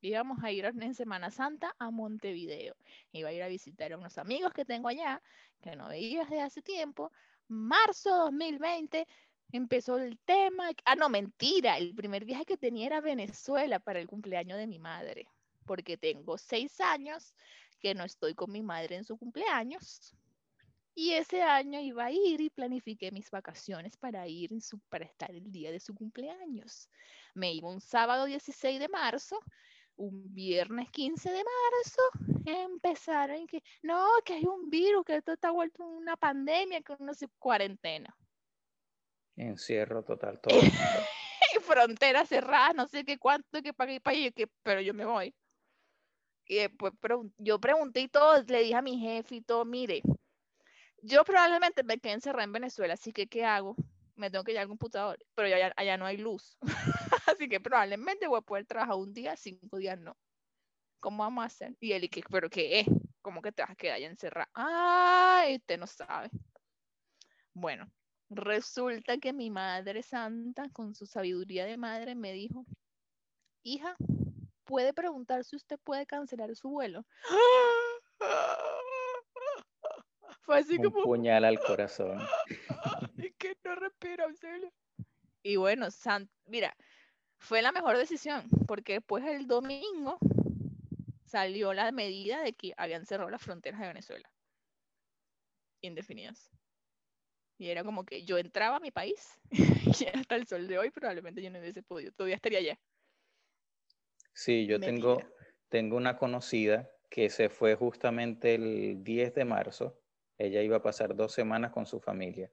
íbamos a ir en Semana Santa a Montevideo. Iba a ir a visitar a unos amigos que tengo allá, que no veía desde hace tiempo. Marzo 2020 empezó el tema. Ah, no, mentira. El primer viaje que tenía era Venezuela para el cumpleaños de mi madre, porque tengo seis años que no estoy con mi madre en su cumpleaños. Y ese año iba a ir y planifiqué mis vacaciones para ir en su, para estar el día de su cumpleaños. Me iba un sábado 16 de marzo un viernes 15 de marzo empezaron que no, que hay un virus, que esto está vuelto una pandemia, que no sé, cuarentena. Encierro total, todo. [LAUGHS] Frontera cerrada, no sé qué cuánto, que para qué que, pero yo me voy. Y después yo pregunté y todo, le dije a mi jefe y todo, mire, yo probablemente me quedé encerrada en Venezuela, así que ¿qué hago? me tengo que ir al computador, pero allá, no hay luz. [LAUGHS] Así que probablemente voy a poder trabajar un día, cinco días no. ¿Cómo vamos a hacer? Y él, ¿pero qué es? ¿Cómo que te vas a quedar allá encerrado? Ah, este no sabe. Bueno, Resulta que mi madre santa, con su sabiduría de madre, me dijo, hija, puede preguntar si usted puede cancelar su vuelo. Fue así Un como... [LAUGHS] puñal al corazón. y que no respiro, Y bueno, mira, fue la mejor decisión, porque después el domingo salió la medida de que habían cerrado las fronteras de Venezuela. Indefinidas. Y era como que yo entraba a mi país [LAUGHS] y hasta el sol de hoy probablemente yo no hubiese podido, todavía estaría allá. Sí, yo tengo, tengo una conocida que se fue justamente el 10 de marzo. Ella iba a pasar dos semanas con su familia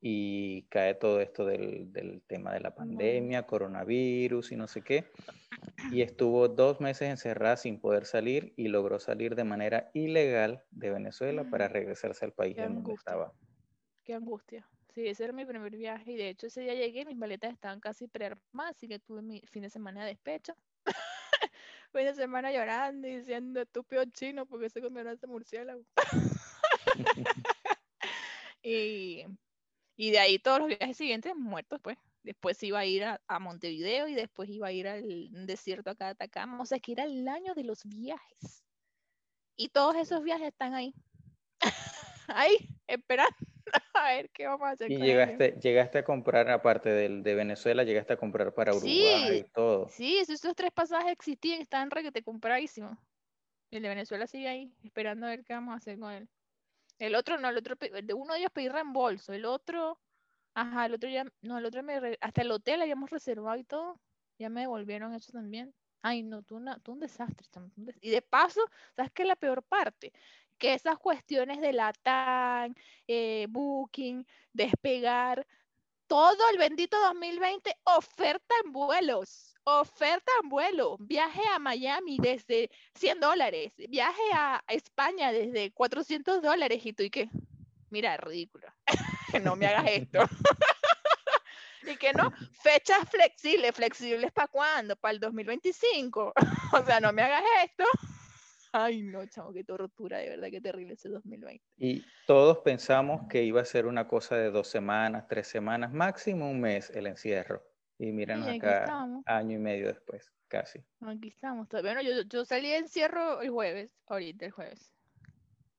y cae todo esto del, del, tema de la pandemia, coronavirus y no sé qué. Y estuvo dos meses encerrada sin poder salir y logró salir de manera ilegal de Venezuela para regresarse al país en donde estaba. Qué angustia. Sí, ese era mi primer viaje y de hecho ese día llegué, mis maletas estaban casi prearmadas, así que tuve mi fin de semana de despecho. [LAUGHS] fin de semana llorando y diciendo estúpido chino porque se comieron ese murciélago. [LAUGHS] [LAUGHS] y y de ahí todos los viajes siguientes muertos, pues. Después iba a ir a, Montevideo y después iba a ir al desierto acá de Atacama. O sea, que era el año de los viajes. Y todos esos viajes están ahí. [LAUGHS] ahí, esperando [LAUGHS] a ver qué vamos a hacer. Y llegaste, llegaste a comprar, aparte del, de Venezuela, llegaste a comprar para Uruguay y todo. Sí, esos tres pasajes existían, estaban te compradísimos. El de Venezuela sigue ahí, esperando a ver qué vamos a hacer con él. El otro no, el otro, de uno de ellos pedí reembolso, el otro, ajá, el otro ya, no, el otro me, hasta el hotel habíamos reservado y todo, ya me devolvieron eso también. Ay, no, tú, una, tú un desastre. Y de paso, ¿sabes qué es la peor parte? Que esas cuestiones de la TAN, eh, Booking, despegar, todo el bendito 2020, oferta en vuelos, oferta en vuelo, viaje a Miami desde 100 dólares, viaje a España desde 400 dólares y tú y qué, mira, ridículo, [LAUGHS] no me hagas esto. [LAUGHS] y que no, fechas flexibles, flexibles para cuándo, para el 2025, [LAUGHS] o sea, no me hagas esto. Ay, no, chamo, qué tortura, de verdad, qué terrible ese 2020. Y todos pensamos que iba a ser una cosa de dos semanas, tres semanas, máximo un mes el encierro. Y míranos acá, año y medio después, casi. Aquí estamos. Bueno, yo, yo salí de encierro el jueves, ahorita el jueves.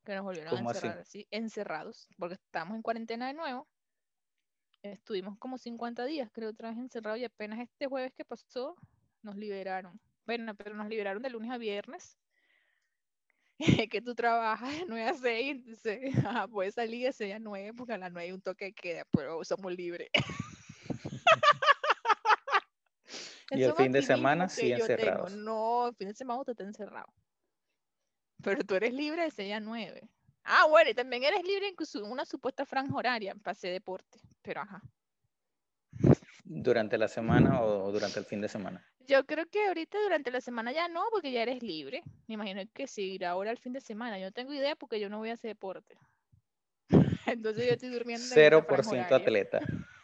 Que nos volvieron a encerrar así? encerrados, porque estábamos en cuarentena de nuevo. Estuvimos como 50 días, creo, otra vez encerrados y apenas este jueves que pasó, nos liberaron. Bueno, pero nos liberaron de lunes a viernes [LAUGHS] que tú trabajas de 9 a 6, entonces [LAUGHS] puedes salir de 6 a 9 porque a las 9 hay un toque queda, pero somos libres. [LAUGHS] y el fin de semana sí encerrado. No, el fin de semana usted está encerrado. Pero tú eres libre de 6 a 9. Ah, bueno, y también eres libre en una supuesta franja horaria para hacer deporte, pero ajá. ¿Durante la semana o durante el fin de semana? Yo creo que ahorita durante la semana ya no, porque ya eres libre. Me imagino que sí, ahora el fin de semana. Yo no tengo idea porque yo no voy a hacer deporte. [LAUGHS] Entonces yo estoy durmiendo. 0% atleta.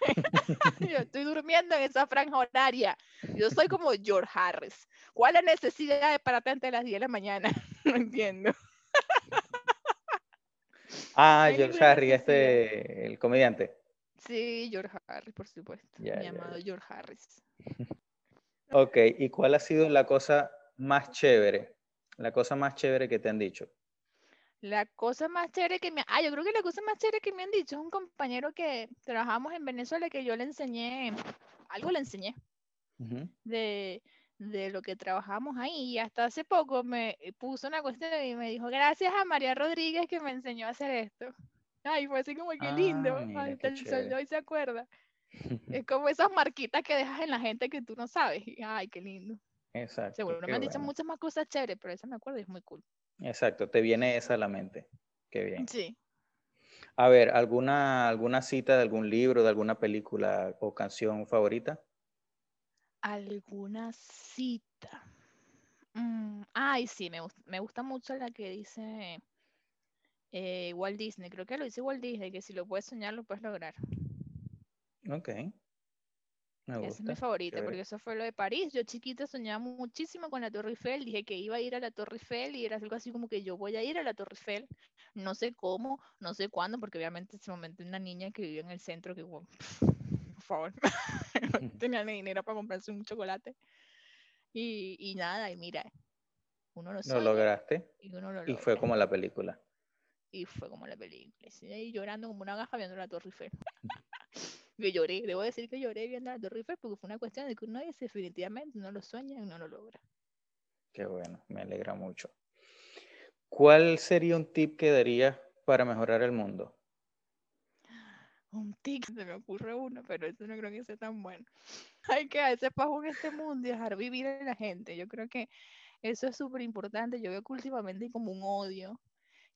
[LAUGHS] yo estoy durmiendo en esa franja horaria. Yo soy como George Harris. ¿Cuál es la necesidad de pararte antes de las 10 de la mañana? [LAUGHS] no entiendo. [LAUGHS] ah, George Harris, este, el comediante. Sí, George Harris, por supuesto. mi amado George Harris. Ok, ¿y cuál ha sido la cosa más chévere? La cosa más chévere que te han dicho. La cosa más chévere que me... Ah, yo creo que la cosa más chévere que me han dicho es un compañero que trabajamos en Venezuela que yo le enseñé, algo le enseñé de, de lo que trabajamos ahí. Y hasta hace poco me puso una cuestión y me dijo, gracias a María Rodríguez que me enseñó a hacer esto. Ay, fue así como que lindo. Ah, Ay, el hoy se acuerda. Es [LAUGHS] como esas marquitas que dejas en la gente que tú no sabes. Ay, qué lindo. Exacto. Seguro me han dicho muchas más cosas chéveres, pero esa me acuerdo y es muy cool. Exacto, te viene esa a la mente. Qué bien. Sí. A ver, ¿alguna, alguna cita de algún libro, de alguna película o canción favorita? ¿Alguna cita? Mm, ay, sí, me, me gusta mucho la que dice eh, Walt Disney. Creo que lo dice Walt Disney, que si lo puedes soñar, lo puedes lograr. Ok. Esa es mi favorita, porque eso fue lo de París. Yo chiquita soñaba muchísimo con la Torre Eiffel. Dije que iba a ir a la Torre Eiffel y era algo así como que yo voy a ir a la Torre Eiffel. No sé cómo, no sé cuándo, porque obviamente en ese momento una niña que vivía en el centro que, [LAUGHS] por favor, [LAUGHS] no [LAUGHS] tenía ni dinero para comprarse un chocolate. Y, y nada, y mira, uno lo, lo lograste. Y, uno lo y fue como la película. Y fue como la película. Y ahí llorando como una gafa viendo la Torre Eiffel. Yo lloré, debo decir que lloré viendo Torre Eiffel porque fue una cuestión de que uno dice definitivamente no lo sueña y no lo logra. Qué bueno, me alegra mucho. ¿Cuál sería un tip que darías para mejorar el mundo? Un tip, se me ocurre uno, pero eso no creo que sea tan bueno. [LAUGHS] Hay que hacer pajo en este mundo y dejar vivir a la gente. Yo creo que eso es súper importante. Yo veo que últimamente hay como un odio,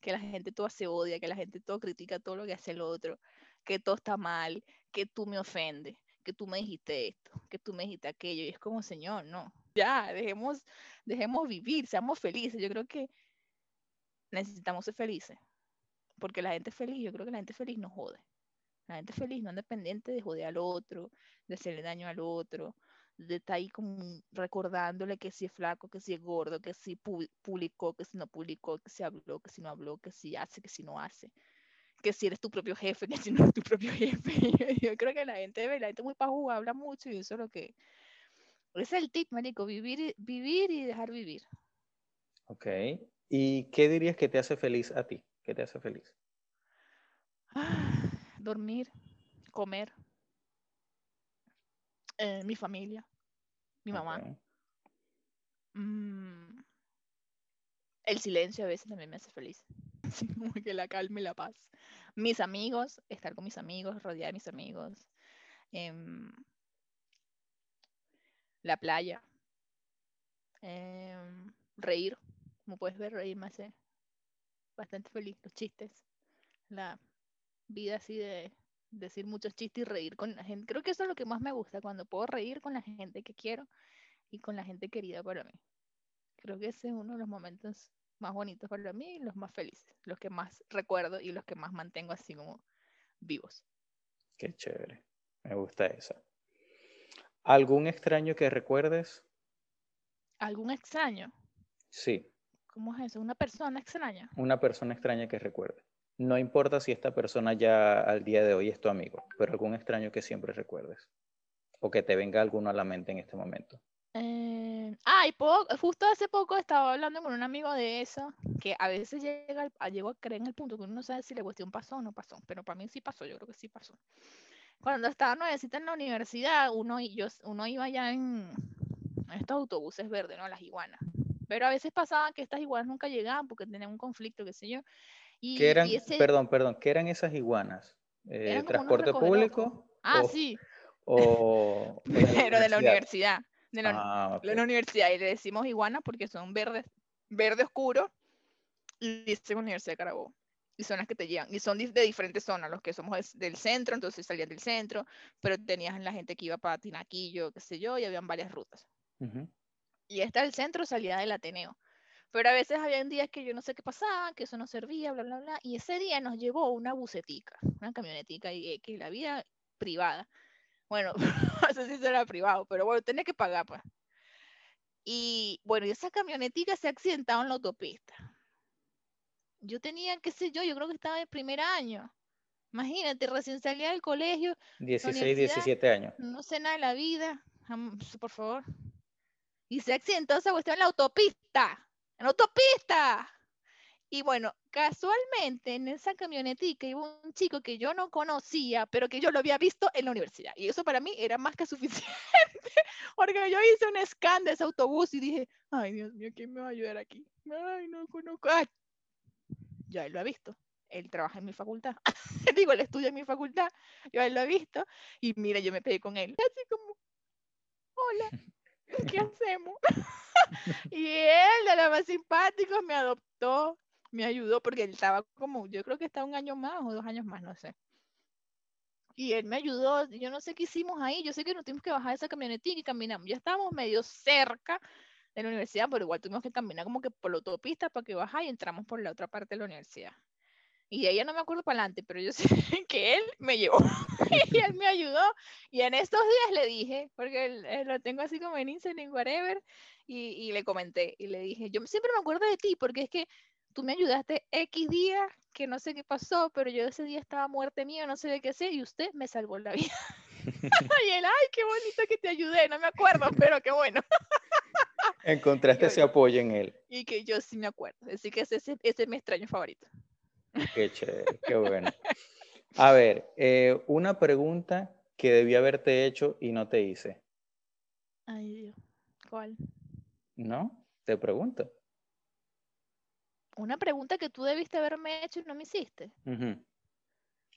que la gente todo se odia, que la gente todo critica todo lo que hace el otro, que todo está mal, que tú me ofendes, que tú me dijiste esto, que tú me dijiste aquello. Y es como, Señor, no. Ya, dejemos, dejemos vivir, seamos felices. Yo creo que necesitamos ser felices. Porque la gente feliz, yo creo que la gente feliz no jode. La gente feliz no es dependiente de joder al otro, de hacerle daño al otro, de estar ahí como recordándole que si es flaco, que si es gordo, que si publicó, que si no publicó, que si habló, que si no habló, que si hace, que si no hace. Que si eres tu propio jefe, que si no eres tu propio [LAUGHS] jefe. Yo creo que la gente, la gente muy pajuga habla mucho y eso es lo que, ese es el tip, marico, vivir, vivir y dejar vivir. Ok. ¿Y qué dirías que te hace feliz a ti? ¿Qué te hace feliz? [SIGHS] dormir, comer, eh, mi familia, mi mamá. Mm, el silencio a veces también me hace feliz. [LAUGHS] que la calma y la paz. Mis amigos, estar con mis amigos, rodear a mis amigos. Em, la playa, em, reír, como puedes ver, reír me hace bastante feliz, los chistes, la vida así de decir muchos chistes y reír con la gente. Creo que eso es lo que más me gusta, cuando puedo reír con la gente que quiero y con la gente querida para mí. Creo que ese es uno de los momentos más bonitos para mí y los más felices, los que más recuerdo y los que más mantengo así como vivos. Qué chévere, me gusta eso. ¿Algún extraño que recuerdes? ¿Algún extraño? Sí. ¿Cómo es eso? ¿Una persona extraña? Una persona extraña que recuerde. No importa si esta persona ya al día de hoy es tu amigo, pero algún extraño que siempre recuerdes. O que te venga alguno a la mente en este momento. Eh, ah, justo hace poco estaba hablando con un amigo de eso, que a veces llega, llego a creer en el punto que uno no sabe si la cuestión pasó o no pasó, pero para mí sí pasó, yo creo que sí pasó cuando estaba nuevecita en la universidad, uno, yo, uno iba ya en, estos autobuses verdes, ¿no? Las iguanas. Pero a veces pasaba que estas iguanas nunca llegaban porque tenían un conflicto, qué sé yo. Y, ¿Qué eran, perdón, perdón, ¿qué eran esas iguanas? Eh, ¿Transporte público? Ah, sí. O, [LAUGHS] Pero de la universidad. De la, ah, de la universidad. Y le decimos iguanas porque son verdes, verde oscuro. Y dice Universidad de Carabobo y son las que te llevan. Y son de diferentes zonas, los que somos del centro, entonces salían del centro, pero tenías la gente que iba para Tinaquillo, qué sé yo, y habían varias rutas. Y esta del centro salía del Ateneo. Pero a veces había días que yo no sé qué pasaba, que eso no servía, bla, bla, bla. Y ese día nos llevó una bucetica, una camionetica, y que la vida privada. Bueno, no sé si era privado, pero bueno, tenía que pagar, pues. Y bueno, y esa camionetica se accidentaba en la autopista yo tenía, qué sé yo, yo creo que estaba en primer año. Imagínate, recién salía del colegio. 16, 17 años. No sé nada de la vida. Por favor. Y se accidentó esa cuestión en la autopista. En la autopista. Y bueno, casualmente en esa camionetica iba un chico que yo no conocía, pero que yo lo había visto en la universidad. Y eso para mí era más que suficiente, [LAUGHS] porque yo hice un scan de ese autobús y dije, ay Dios mío, ¿quién me va a ayudar aquí? Ay, no conozco yo él lo he visto. Él trabaja en mi facultad. [LAUGHS] Digo, él estudia en mi facultad. Yo él lo he visto. Y mira, yo me pegué con él. Así como, hola, ¿qué [LAUGHS] hacemos? y él, de los más simpáticos, me adoptó, me ayudó, porque él estaba como, yo creo que estaba un año más o dos años más, no sé. Y él me ayudó, yo no sé qué hicimos ahí, yo sé que nos tuvimos que bajar esa camionetita y caminamos, ya estábamos medio cerca, de la universidad, pero igual tuvimos que caminar como que por la autopista para que baja y entramos por la otra parte de la universidad. Y ella no me acuerdo para adelante, pero yo [LAUGHS] sé que él me llevó [LAUGHS] y él me ayudó. Y en estos días le dije, porque lo tengo así como en Instagram, whatever, y, y, le comenté y le dije, yo siempre me acuerdo de ti porque es que tú me ayudaste X días que no sé qué pasó, pero yo ese día estaba muerte mío, no sé qué hacer, y usted me salvó la vida. [LAUGHS] y él, ay, qué bonito que te ayudé, no me acuerdo, pero qué bueno. [LAUGHS] Encontraste ese apoyo en él. Y que yo sí me acuerdo, así que ese, ese, es mi extraño favorito. Qué chévere, qué bueno. A ver, eh, una pregunta que debí haberte hecho y no te hice. Ay, Dios. ¿Cuál? No, te pregunto. Una pregunta que tú debiste haberme hecho y no me hiciste.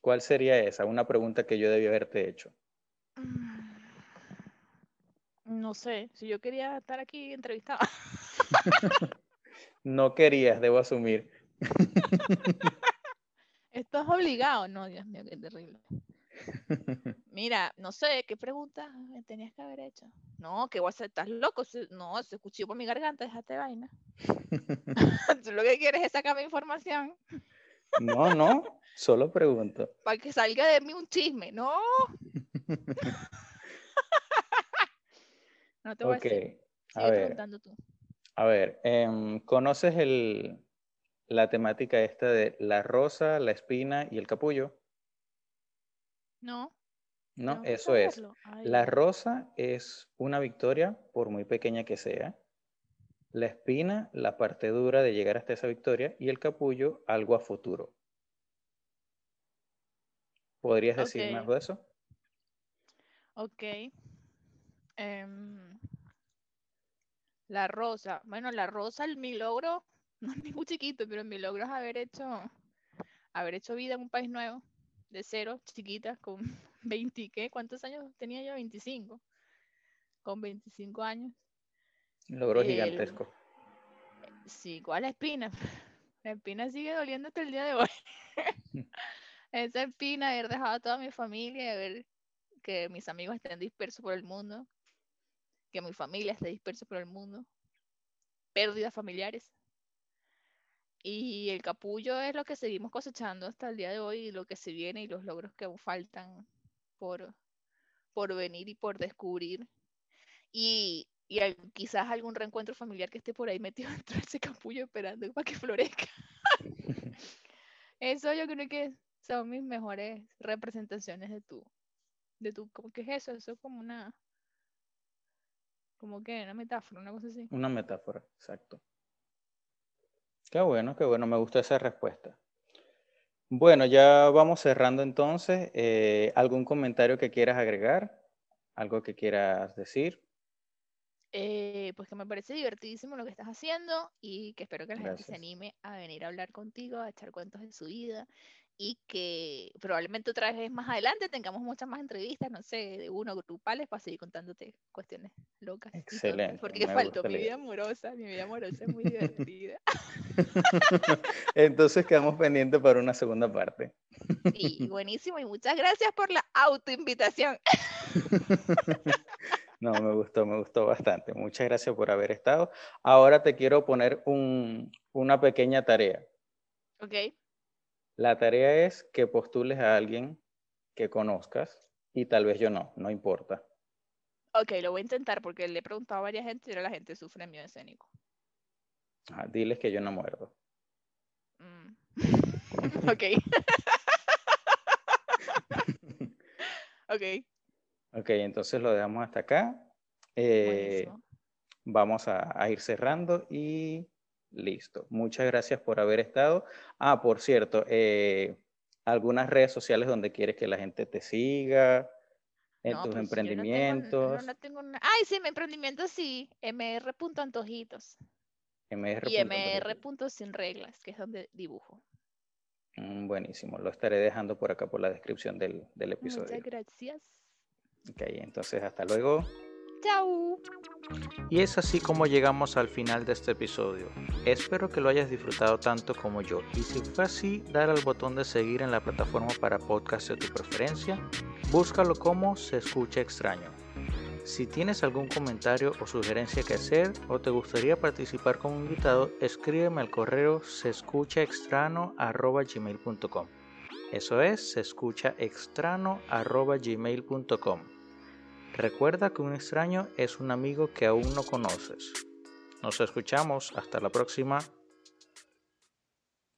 ¿Cuál sería esa? Una pregunta que yo debí haberte hecho. Mm, no sé, si yo quería estar aquí entrevistada. [LAUGHS] no querías, debo asumir. [LAUGHS] Esto es obligado, no, Dios mío, qué terrible. [LAUGHS] Mira, no sé, ¿qué pregunta me tenías que haber hecho? No, que ser, estás loco, no, se escuchó por mi garganta, déjate vaina. [LAUGHS] Tú lo que quieres es sacarme información. no, no, solo pregunto. [LAUGHS] Para que salga de mí un chisme, no. no te voy a decir. a ver, tú. A ver, em, ¿conoces el, la temática esta de la rosa, la espina y el capullo? No. No, eso es. La rosa es una victoria, por muy pequeña que sea. La espina, la parte dura de llegar hasta esa victoria. Y el capullo, algo a futuro. ¿Podrías decirme algo de eso? Ok. Em, la rosa. Bueno, la rosa, mi logro, [LAUGHS] no es muy chiquito, pero mi logro es haber hecho, haber hecho vida en un país nuevo de cero, chiquita, con [LAUGHS] 20, ¿qué? ¿Cuántos años tenía yo? 25. Con 25 años. Logro gigantesco. Sí, ¿cuál la espina? [LAUGHS] La espina sigue doliendo hasta el día de hoy. [LAUGHS] Esa espina, haber dejado a toda mi familia, ver que mis amigos estén dispersos por el mundo, que mi familia esté dispersa por el mundo, pérdidas familiares. Y el capullo es lo que seguimos cosechando hasta el día de hoy, lo que se viene y los logros que aún faltan por, por venir y por descubrir. Y, y quizás algún reencuentro familiar que esté por ahí metido [LAUGHS] dentro de ese capullo esperando para que florezca. [LAUGHS] Eso yo creo que son mis mejores representaciones de tu, de tu, ¿cómo que es eso? Eso es como una, como que una metáfora, una cosa así. Una metáfora, exacto. Qué bueno, qué bueno, me gustó esa respuesta. Bueno, ya vamos cerrando entonces. Eh, ¿Algún comentario que quieras agregar? ¿Algo que quieras decir? Eh, pues que me parece divertidísimo lo que estás haciendo y que espero que la gente se anime a venir a hablar contigo, a echar cuentos de su vida y que probablemente otra vez más adelante tengamos muchas más entrevistas, no sé, de uno grupales para seguir contándote cuestiones locas. Excelente. Porque faltó mi vida amorosa, mi vida amorosa es muy divertida. [LAUGHS] Entonces quedamos pendientes para una segunda parte. Sí, buenísimo y muchas gracias por la autoinvitación. [LAUGHS] No, me gustó, me gustó bastante. Muchas gracias por haber estado. Ahora te quiero poner un, una pequeña tarea. Ok. La tarea es que postules a alguien que conozcas y tal vez yo no, no importa. Ok, lo voy a intentar porque le he preguntado a varias gente y ahora la gente sufre miedo escénico. Ah, diles que yo no muerdo. Mm. [LAUGHS] ok. [LAUGHS] ok. Ok, entonces lo dejamos hasta acá. Eh, vamos a, ir cerrando y Listo. Muchas gracias por haber estado. Ah, por cierto, eh, algunas redes sociales donde quieres que la gente te siga, en tus pues, emprendimientos. Ay, sí, mi emprendimiento sí, mr.antojitos. MR. Y mr.sinreglas, que es donde dibujo. Mm, buenísimo, lo estaré dejando por acá por la descripción del, del episodio. Muchas gracias. Ok, entonces hasta luego. Y es así como llegamos al final de este episodio. Espero que lo hayas disfrutado tanto como yo. Y si fue así, dar al botón de seguir en la plataforma para podcast de tu preferencia. Búscalo como Se Escucha Extraño. Si tienes algún comentario o sugerencia que hacer o te gustaría participar como invitado, escríbeme al correo sescuchaextrano.gmail.com Eso es sescuchaextrano.gmail.com Recuerda que un extraño es un amigo que aún no conoces. Nos escuchamos. Hasta la próxima.